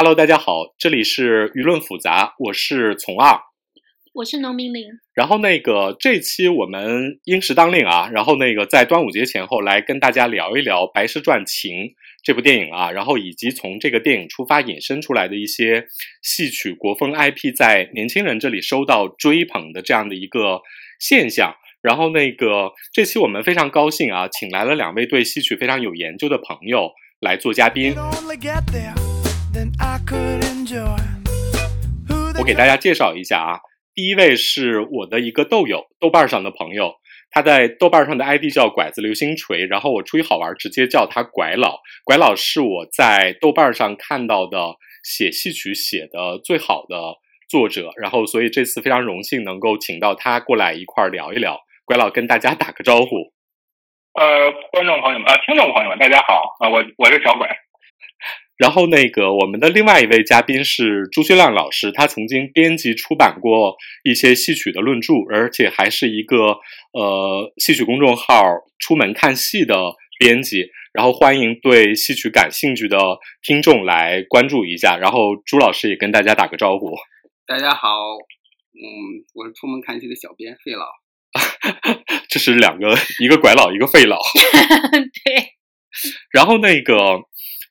Hello，大家好，这里是舆论复杂，我是从二，我是农民林。然后那个这期我们因时当令啊，然后那个在端午节前后来跟大家聊一聊《白蛇传情》这部电影啊，然后以及从这个电影出发引申出来的一些戏曲国风 IP 在年轻人这里收到追捧的这样的一个现象。然后那个这期我们非常高兴啊，请来了两位对戏曲非常有研究的朋友来做嘉宾。我给大家介绍一下啊，第一位是我的一个豆友，豆瓣上的朋友，他在豆瓣上的 ID 叫拐子流星锤，然后我出于好玩，直接叫他拐老。拐老是我在豆瓣上看到的写戏曲写的最好的作者，然后所以这次非常荣幸能够请到他过来一块儿聊一聊。拐老跟大家打个招呼。呃，观众朋友们啊，听众朋友们，大家好啊，我我是小拐。然后那个我们的另外一位嘉宾是朱学亮老师，他曾经编辑出版过一些戏曲的论著，而且还是一个呃戏曲公众号“出门看戏”的编辑。然后欢迎对戏曲感兴趣的听众来关注一下。然后朱老师也跟大家打个招呼。大家好，嗯，我是出门看戏的小编费老。这是两个，一个拐老，一个费老。对。然后那个。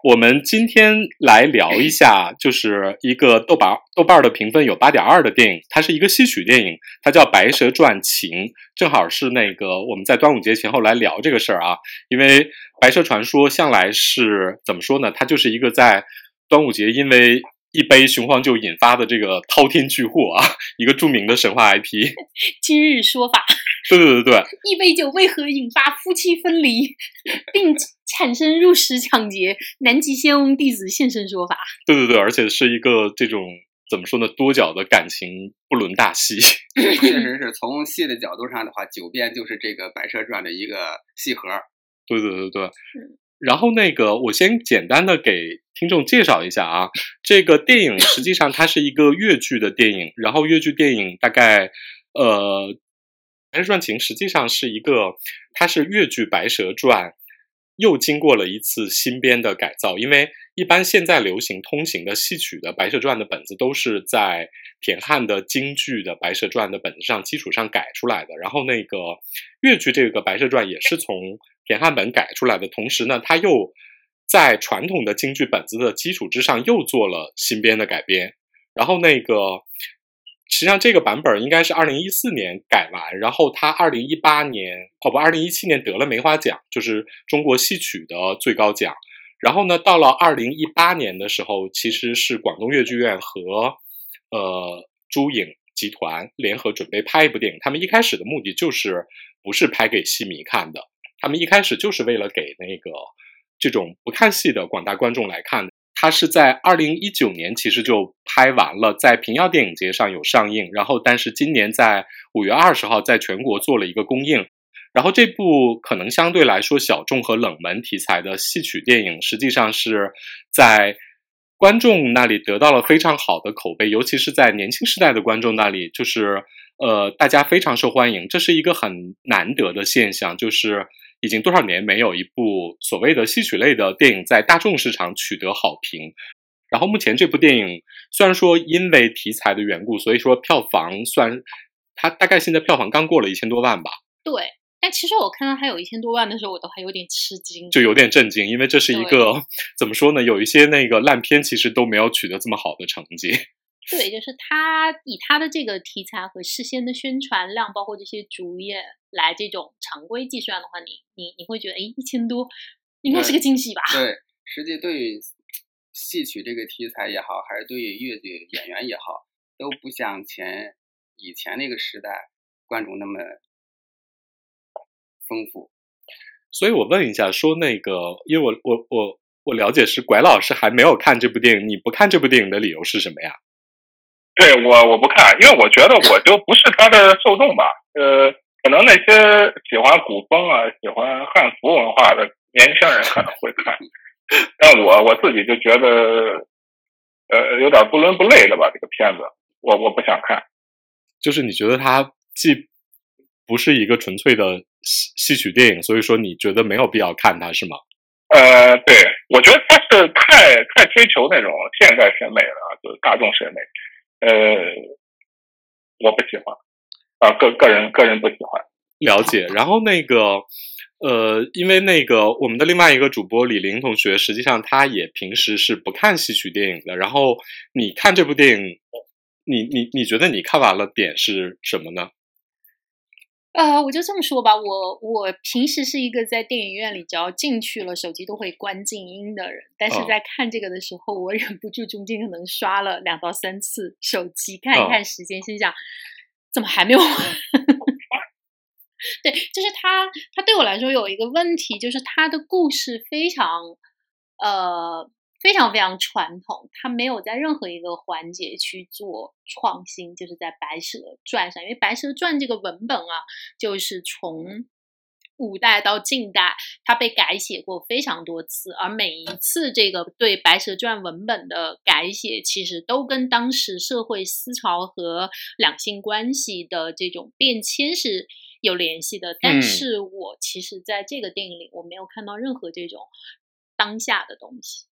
我们今天来聊一下，就是一个豆瓣豆瓣的评分有八点二的电影，它是一个戏曲电影，它叫《白蛇传情》，正好是那个我们在端午节前后来聊这个事儿啊，因为《白蛇传说》向来是怎么说呢？它就是一个在端午节因为一杯雄黄酒引发的这个滔天巨祸啊，一个著名的神话 IP。今日说法。对对对对。一杯酒为何引发夫妻分离，并？产生入室抢劫，南极仙翁弟子现身说法。对对对，而且是一个这种怎么说呢，多角的感情不伦大戏。确实是从戏的角度上的话，九变就是这个《白蛇传》的一个戏核。对对对对。然后那个，我先简单的给听众介绍一下啊，这个电影实际上它是一个越剧的电影，然后越剧电影大概呃，《白蛇传情》实际上是一个，它是越剧《白蛇传》。又经过了一次新编的改造，因为一般现在流行通行的戏曲的《白蛇传》的本子都是在田汉的京剧的《白蛇传》的本子上基础上改出来的。然后那个越剧这个《白蛇传》也是从田汉本改出来的，同时呢，他又在传统的京剧本子的基础之上又做了新编的改编。然后那个。实际上，这个版本应该是二零一四年改完，然后他二零一八年哦不，二零一七年得了梅花奖，就是中国戏曲的最高奖。然后呢，到了二零一八年的时候，其实是广东粤剧院和呃珠影集团联合准备拍一部电影。他们一开始的目的就是不是拍给戏迷看的，他们一开始就是为了给那个这种不看戏的广大观众来看的。它是在二零一九年其实就拍完了，在平遥电影节上有上映，然后但是今年在五月二十号在全国做了一个公映，然后这部可能相对来说小众和冷门题材的戏曲电影，实际上是在观众那里得到了非常好的口碑，尤其是在年轻时代的观众那里，就是呃大家非常受欢迎，这是一个很难得的现象，就是。已经多少年没有一部所谓的戏曲类的电影在大众市场取得好评。然后目前这部电影虽然说因为题材的缘故，所以说票房算它大概现在票房刚过了一千多万吧。对，但其实我看到它有一千多万的时候，我都还有点吃惊，就有点震惊，因为这是一个 怎么说呢？有一些那个烂片其实都没有取得这么好的成绩。对，就是他以他的这个题材和事先的宣传量，包括这些主演来这种常规计算的话，你你你会觉得，哎，一千多应该是个惊喜吧？对，实际对于戏曲这个题材也好，还是对于粤剧演员也好，都不像前以前那个时代观众那么丰富。所以我问一下，说那个，因为我我我我了解是拐老师还没有看这部电影，你不看这部电影的理由是什么呀？对我我不看，因为我觉得我就不是他的受众吧。呃，可能那些喜欢古风啊、喜欢汉服文化的年轻人可能会看，但我我自己就觉得，呃，有点不伦不类的吧。这个片子，我我不想看。就是你觉得它既不是一个纯粹的戏戏曲电影，所以说你觉得没有必要看它是吗？呃，对，我觉得他是太太追求那种现代审美了，就是大众审美。呃，我不喜欢，啊，个个人个人不喜欢。了解。然后那个，呃，因为那个我们的另外一个主播李玲同学，实际上他也平时是不看戏曲电影的。然后你看这部电影，你你你觉得你看完了点是什么呢？呃，我就这么说吧，我我平时是一个在电影院里只要进去了，手机都会关静音的人。但是在看这个的时候，我忍不住中间可能刷了两到三次手机，看一看时间，心想怎么还没有完？对，就是他，他对我来说有一个问题，就是他的故事非常呃。非常非常传统，它没有在任何一个环节去做创新，就是在《白蛇传》上，因为《白蛇传》这个文本啊，就是从五代到近代，它被改写过非常多次，而每一次这个对《白蛇传》文本的改写，其实都跟当时社会思潮和两性关系的这种变迁是有联系的。但是我其实在这个电影里，我没有看到任何这种当下的东西。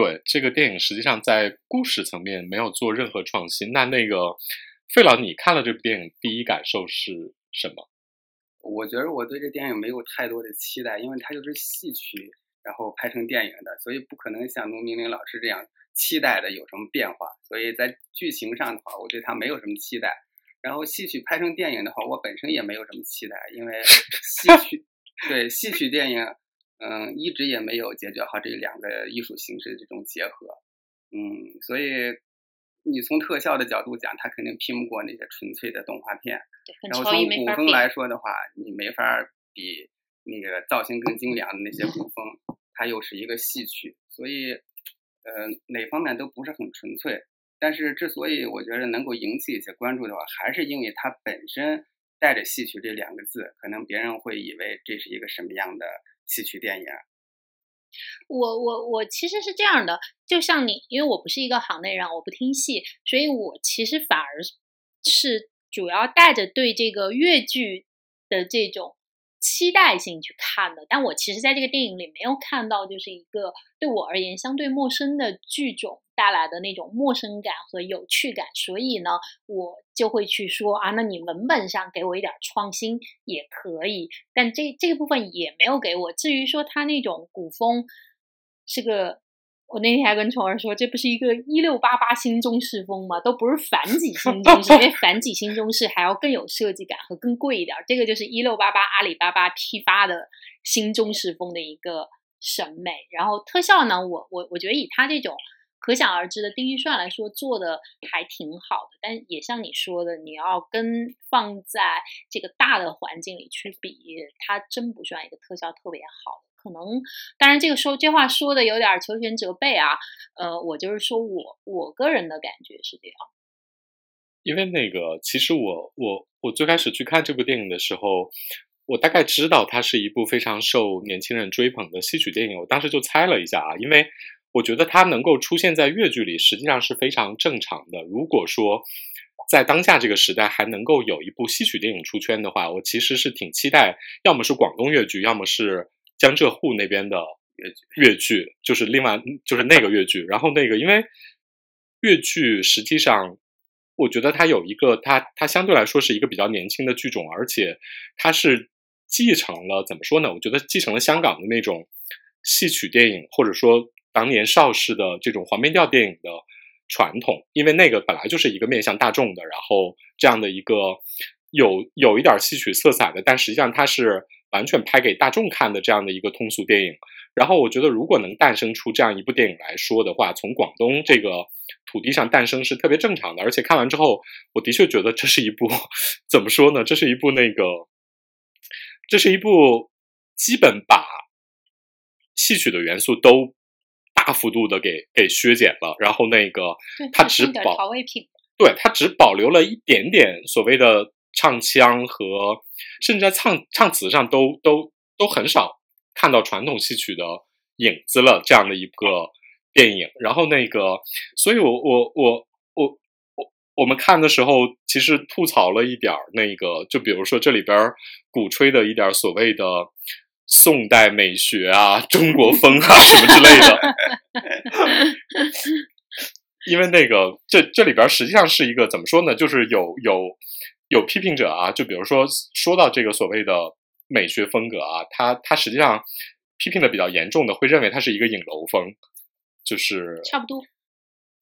对这个电影，实际上在故事层面没有做任何创新。那那个费老，你看了这部电影，第一感受是什么？我觉得我对这电影没有太多的期待，因为它就是戏曲，然后拍成电影的，所以不可能像农明林老师这样期待的有什么变化。所以在剧情上的话，我对它没有什么期待。然后戏曲拍成电影的话，我本身也没有什么期待，因为戏曲 对戏曲电影。嗯，一直也没有解决好这两个艺术形式的这种结合，嗯，所以你从特效的角度讲，它肯定拼不过那些纯粹的动画片。然后从古风来说的话，你没法比那个造型更精良的那些古风，它又是一个戏曲，所以呃哪方面都不是很纯粹。但是之所以我觉得能够引起一些关注的话，还是因为它本身带着戏曲这两个字，可能别人会以为这是一个什么样的。戏曲电影，我我我其实是这样的，就像你，因为我不是一个行内人，我不听戏，所以我其实反而是主要带着对这个越剧的这种。期待性去看的，但我其实在这个电影里没有看到，就是一个对我而言相对陌生的剧种带来的那种陌生感和有趣感，所以呢，我就会去说啊，那你文本上给我一点创新也可以，但这这个部分也没有给我。至于说他那种古风是个。我那天还跟虫儿说，这不是一个一六八八新中式风吗？都不是反几新中式，因为 反几新中式还要更有设计感和更贵一点。这个就是一六八八阿里巴巴批发的新中式风的一个审美。然后特效呢，我我我觉得以他这种可想而知的低预算来说，做的还挺好的。但也像你说的，你要跟放在这个大的环境里去比，它真不算一个特效特别好的。可能，当然，这个说这话说的有点求全责备啊。呃，我就是说我我个人的感觉是这样。因为那个，其实我我我最开始去看这部电影的时候，我大概知道它是一部非常受年轻人追捧的戏曲电影。我当时就猜了一下啊，因为我觉得它能够出现在越剧里，实际上是非常正常的。如果说在当下这个时代还能够有一部戏曲电影出圈的话，我其实是挺期待，要么是广东越剧，要么是。江浙沪那边的越剧，就是另外就是那个越剧，然后那个因为越剧实际上，我觉得它有一个它它相对来说是一个比较年轻的剧种，而且它是继承了怎么说呢？我觉得继承了香港的那种戏曲电影，或者说当年邵氏的这种黄梅调电影的传统，因为那个本来就是一个面向大众的，然后这样的一个有有一点戏曲色彩的，但实际上它是。完全拍给大众看的这样的一个通俗电影，然后我觉得如果能诞生出这样一部电影来说的话，从广东这个土地上诞生是特别正常的。而且看完之后，我的确觉得这是一部 怎么说呢？这是一部那个，这是一部基本把戏曲的元素都大幅度的给给削减了，然后那个它只保对它只保留了一点点所谓的。唱腔和甚至在唱唱词上都都都很少看到传统戏曲的影子了，这样的一个电影。然后那个，所以我我我我我我们看的时候，其实吐槽了一点儿那个，就比如说这里边鼓吹的一点所谓的宋代美学啊、中国风啊 什么之类的。因为那个这这里边实际上是一个怎么说呢？就是有有有批评者啊，就比如说说到这个所谓的美学风格啊，他他实际上批评的比较严重的，会认为它是一个影楼风，就是差不多，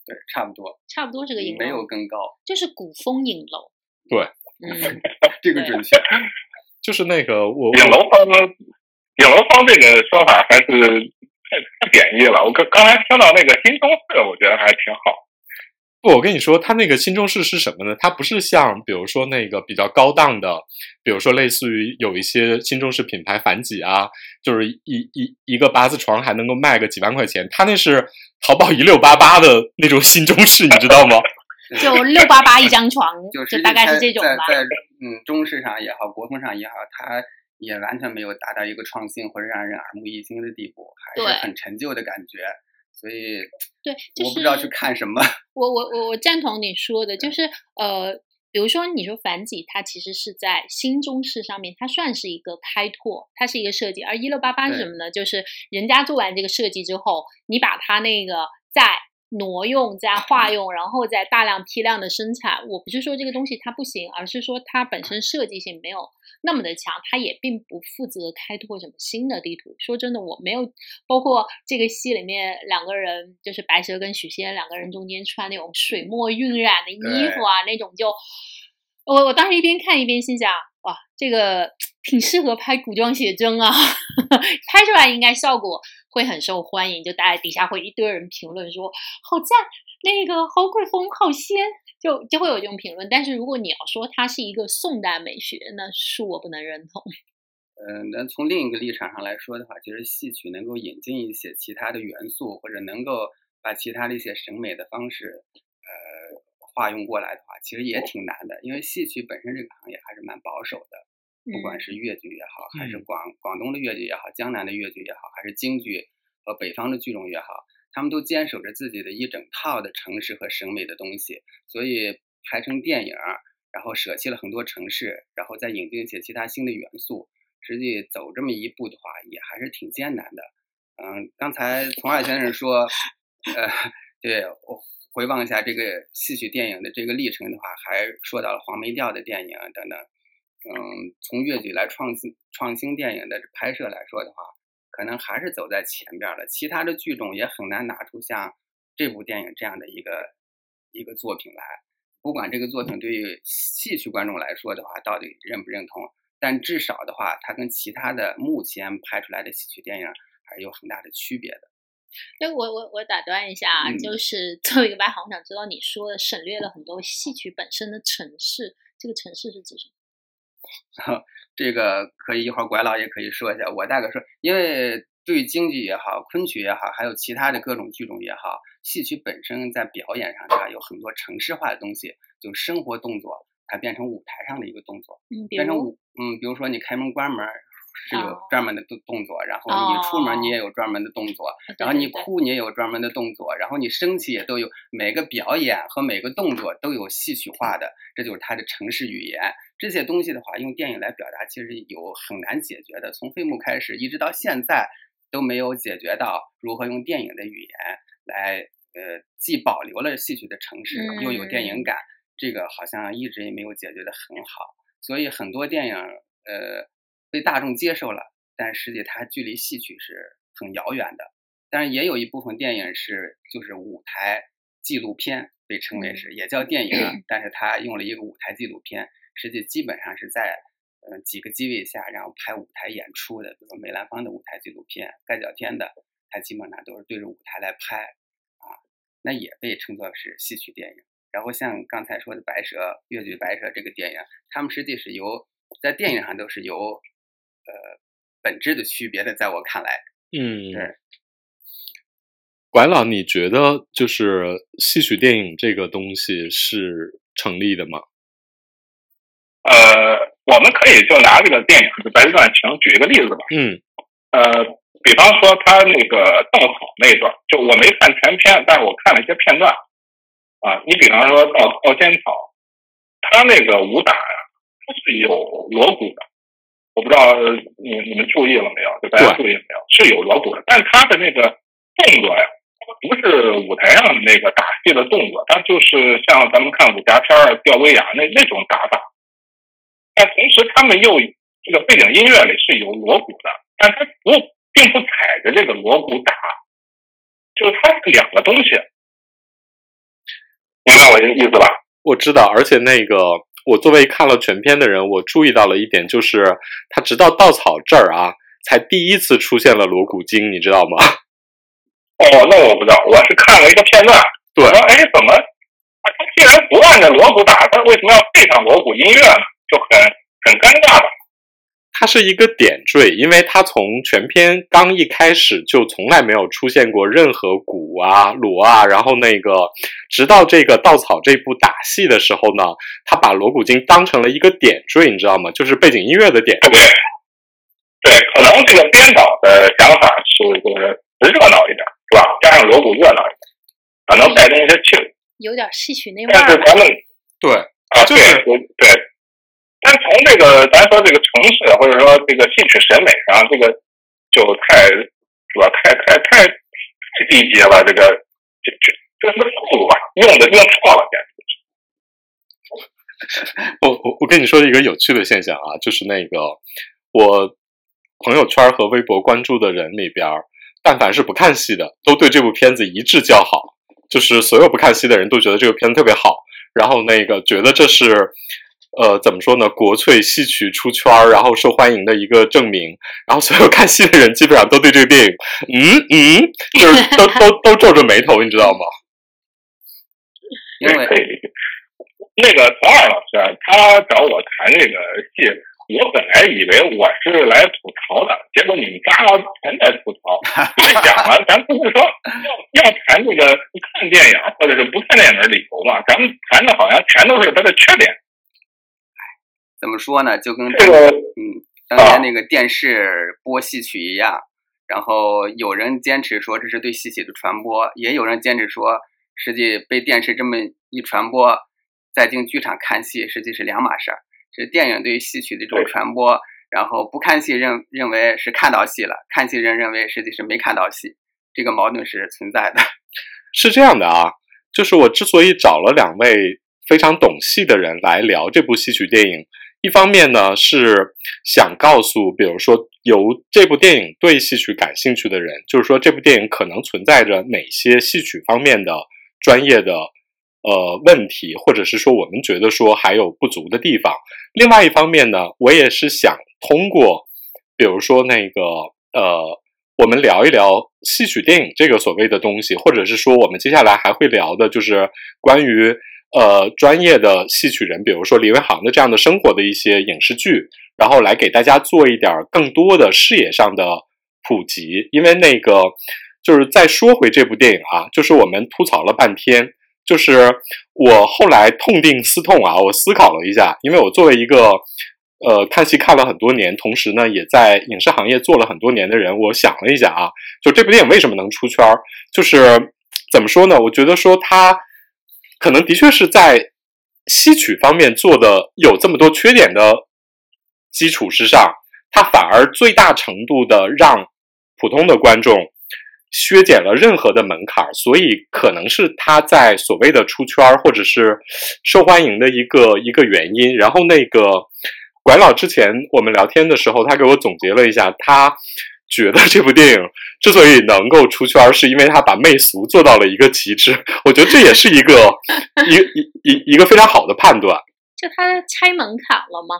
对，差不多，差不多是个影楼，没有更高，就是古风影楼。对，嗯，这个准确，就是那个我影楼风，影楼风这个说法还是。太太贬义了！我刚刚才听到那个新中式，我觉得还挺好。不，我跟你说，它那个新中式是什么呢？它不是像比如说那个比较高档的，比如说类似于有一些新中式品牌反几啊，就是一一一个八字床还能够卖个几万块钱。它那是淘宝一六八八的那种新中式，你知道吗？就六八八一张床，就大概是这种吧。在嗯中式上也好，国风上也好，它。也完全没有达到一个创新或者让人耳目一新的地步，还是很陈旧的感觉。所以，对，我不知道去看什么。我我我我赞同你说的，就是呃，比如说你说樊几，它其实是在新中式上面，它算是一个开拓，它是一个设计。而一六八八是什么呢？就是人家做完这个设计之后，你把它那个在。挪用加化用，然后再大量批量的生产。我不是说这个东西它不行，而是说它本身设计性没有那么的强，它也并不负责开拓什么新的地图。说真的，我没有包括这个戏里面两个人，就是白蛇跟许仙两个人中间穿那种水墨晕染的衣服啊，那种就我我当时一边看一边心想，哇，这个挺适合拍古装写真啊，拍出来应该效果。会很受欢迎，就大家底下会一堆人评论说好赞，那个好古风，好仙，就就会有这种评论。但是如果你要说它是一个宋代美学，那是我不能认同。嗯，那从另一个立场上来说的话，其实戏曲能够引进一些其他的元素，或者能够把其他的一些审美的方式，化用过来的话，其实也挺难的。因为戏曲本身这个行业还是蛮保守的。不管是越剧也好，还是广广东的越剧也好，江南的越剧也好，还是京剧和北方的剧种也好，他们都坚守着自己的一整套的城市和审美的东西，所以拍成电影，然后舍弃了很多城市，然后再引进一些其他新的元素，实际走这么一步的话，也还是挺艰难的。嗯，刚才从二先生说，呃，对我回望一下这个戏曲电影的这个历程的话，还说到了黄梅调的电影等等。嗯，从粤剧来创新创新电影的拍摄来说的话，可能还是走在前边了。其他的剧种也很难拿出像这部电影这样的一个一个作品来。不管这个作品对于戏曲观众来说的话，到底认不认同，但至少的话，它跟其他的目前拍出来的戏曲电影还是有很大的区别的。那我我我打断一下啊，就是 作为一个外行，我想知道你说的省略了很多戏曲本身的城市，这个城市是指什么？这个可以一会儿拐老也可以说一下。我大概说，因为对京剧也好，昆曲也好，还有其他的各种剧种也好，戏曲本身在表演上它有很多城市化的东西，就生活动作，它变成舞台上的一个动作，变成舞，嗯，比如说你开门关门。是有专门的动动作，然后你出门你也有专门的动作，然后你哭你也有专门的动作，然后你生气也都有。每个表演和每个动作都有戏曲化的，这就是它的城市语言。这些东西的话，用电影来表达，其实有很难解决的。从飞幕开始一直到现在都没有解决到如何用电影的语言来，呃，既保留了戏曲的城市，又有电影感，这个好像一直也没有解决的很好。所以很多电影，呃。被大众接受了，但实际它距离戏曲是很遥远的。但是也有一部分电影是就是舞台纪录片，被称为是也叫电影，但是它用了一个舞台纪录片，实际基本上是在嗯几个机位下，然后拍舞台演出的，比如说梅兰芳的舞台纪录片，盖角天的，它基本上都是对着舞台来拍啊，那也被称作是戏曲电影。然后像刚才说的《白蛇》越剧《白蛇》这个电影，他们实际是由在电影上都是由。呃，本质的区别的，在我看来，嗯，对。拐老，你觉得就是戏曲电影这个东西是成立的吗？呃，我们可以就拿这个电影《白蛇传情》举一个例子吧。嗯。呃，比方说他那个稻草那一段，就我没看全片，但是我看了一些片段。啊，你比方说稻稻仙草，他那个武打呀，它是有锣鼓的。我不知道你你们注意了没有？就大家注意了没有？是有锣鼓的，但他的那个动作呀，不是舞台上的那个打戏的动作，他就是像咱们看武侠片儿吊威亚那那种打法。但同时，他们又这个背景音乐里是有锣鼓的，但他不并不踩着这个锣鼓打，就是它是两个东西。明白我的意思吧？我知道，而且那个。我作为看了全片的人，我注意到了一点，就是他直到稻草这儿啊，才第一次出现了锣鼓经，你知道吗？哦，那我不知道，我是看了一个片段。对，说哎，怎么他既然不按着锣鼓打，他为什么要配上锣鼓音乐呢？就很很尴尬的。它是一个点缀，因为它从全篇刚一开始就从来没有出现过任何鼓啊、锣啊，然后那个直到这个稻草这部打戏的时候呢，他把锣鼓经当成了一个点缀，你知道吗？就是背景音乐的点缀。对，对，可能这个编导的想法是就是热闹一点，是吧？加上锣鼓热闹一点，可能带动一些气氛，有点戏曲那味儿。但是咱们对啊，就是对。但从这个咱说这个城市或者说这个戏曲审美上，这个就太是吧？太太太太低级了。这个这这这什么套路啊？用的用错了，简直。我我我跟你说一个有趣的现象啊，就是那个我朋友圈和微博关注的人里边，但凡是不看戏的，都对这部片子一致叫好。就是所有不看戏的人都觉得这个片子特别好，然后那个觉得这是。呃，怎么说呢？国粹戏曲出圈儿，然后受欢迎的一个证明。然后所有看戏的人基本上都对这个电影，嗯嗯，就是 都都都皱着眉头，你知道吗？因为那个曹二老师他找我谈这个戏，我本来以为我是来吐槽的，结果你们仨全在吐槽。太讲了，咱不是说要要谈这个看电影或者是不看电影的理由嘛？咱们谈的好像全都是他的缺点。怎么说呢？就跟这个嗯，当年那个电视播戏曲一样。然后有人坚持说这是对戏曲的传播，也有人坚持说，实际被电视这么一传播，再进剧场看戏，实际是两码事儿。是电影对于戏曲的这种传播，然后不看戏认认为是看到戏了，看戏人认为实际是没看到戏，这个矛盾是存在的。是这样的啊，就是我之所以找了两位非常懂戏的人来聊这部戏曲电影。一方面呢，是想告诉，比如说由这部电影对戏曲感兴趣的人，就是说这部电影可能存在着哪些戏曲方面的专业的呃问题，或者是说我们觉得说还有不足的地方。另外一方面呢，我也是想通过，比如说那个呃，我们聊一聊戏曲电影这个所谓的东西，或者是说我们接下来还会聊的就是关于。呃，专业的戏曲人，比如说李维航的这样的生活的一些影视剧，然后来给大家做一点更多的视野上的普及。因为那个，就是再说回这部电影啊，就是我们吐槽了半天，就是我后来痛定思痛啊，我思考了一下，因为我作为一个呃看戏看了很多年，同时呢也在影视行业做了很多年的人，我想了一下啊，就这部电影为什么能出圈儿，就是怎么说呢？我觉得说它。可能的确是在戏曲方面做的有这么多缺点的基础之上，它反而最大程度的让普通的观众削减了任何的门槛，所以可能是他在所谓的出圈或者是受欢迎的一个一个原因。然后那个管老之前我们聊天的时候，他给我总结了一下，他。觉得这部电影之所以能够出圈，是因为他把媚俗做到了一个极致。我觉得这也是一个 一一一一个非常好的判断。就他拆门槛了吗？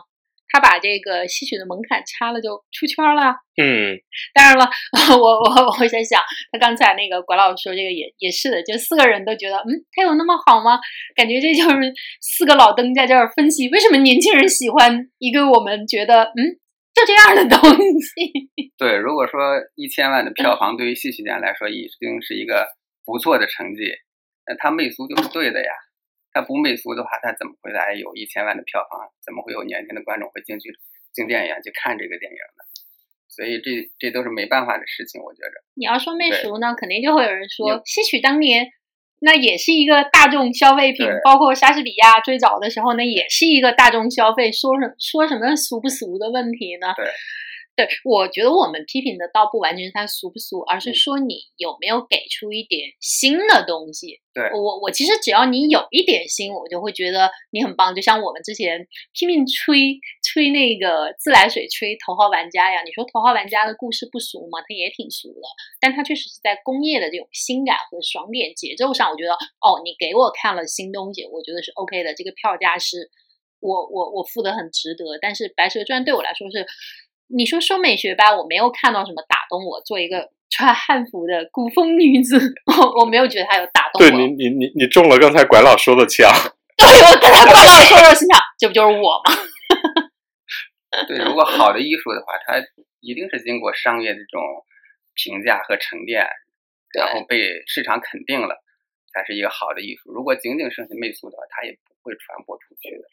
他把这个戏曲的门槛拆了，就出圈了。嗯，当然了，我我我在想，他刚才那个管老师说这个也也是的，就四个人都觉得，嗯，他有那么好吗？感觉这就是四个老登在这儿分析，为什么年轻人喜欢一个我们觉得，嗯。就这样的东西。对，如果说一千万的票房对于戏曲界来说已经是一个不错的成绩，那他媚俗就是对的呀。他不媚俗的话，他怎么会来有一千万的票房？怎么会有年轻的观众会进去进电影院去看这个电影呢？所以这这都是没办法的事情，我觉着。你要说媚俗呢，肯定就会有人说戏曲当年那也是一个大众消费品，包括莎士比亚最早的时候，呢也是一个大众消费。说什说什么俗不俗的问题呢？对。对，我觉得我们批评的倒不完全是它俗不俗，而是说你有没有给出一点新的东西。对我，我其实只要你有一点新，我就会觉得你很棒。就像我们之前拼命吹吹那个自来水，吹头号玩家呀。你说头号玩家的故事不俗吗？它也挺俗的，但它确实是在工业的这种新感和爽点节奏上，我觉得哦，你给我看了新东西，我觉得是 OK 的。这个票价是我我我付的很值得。但是白蛇传对我来说是。你说说美学吧，我没有看到什么打动我。做一个穿汉服的古风女子，我我没有觉得她有打动我。对你，你你你中了刚才管老说的枪。对我刚才管老说的，心想这不就是我吗？对，如果好的艺术的话，它一定是经过商业这种评价和沉淀，然后被市场肯定了，才是一个好的艺术。如果仅仅剩下媚俗的话，它也不会传播出去的。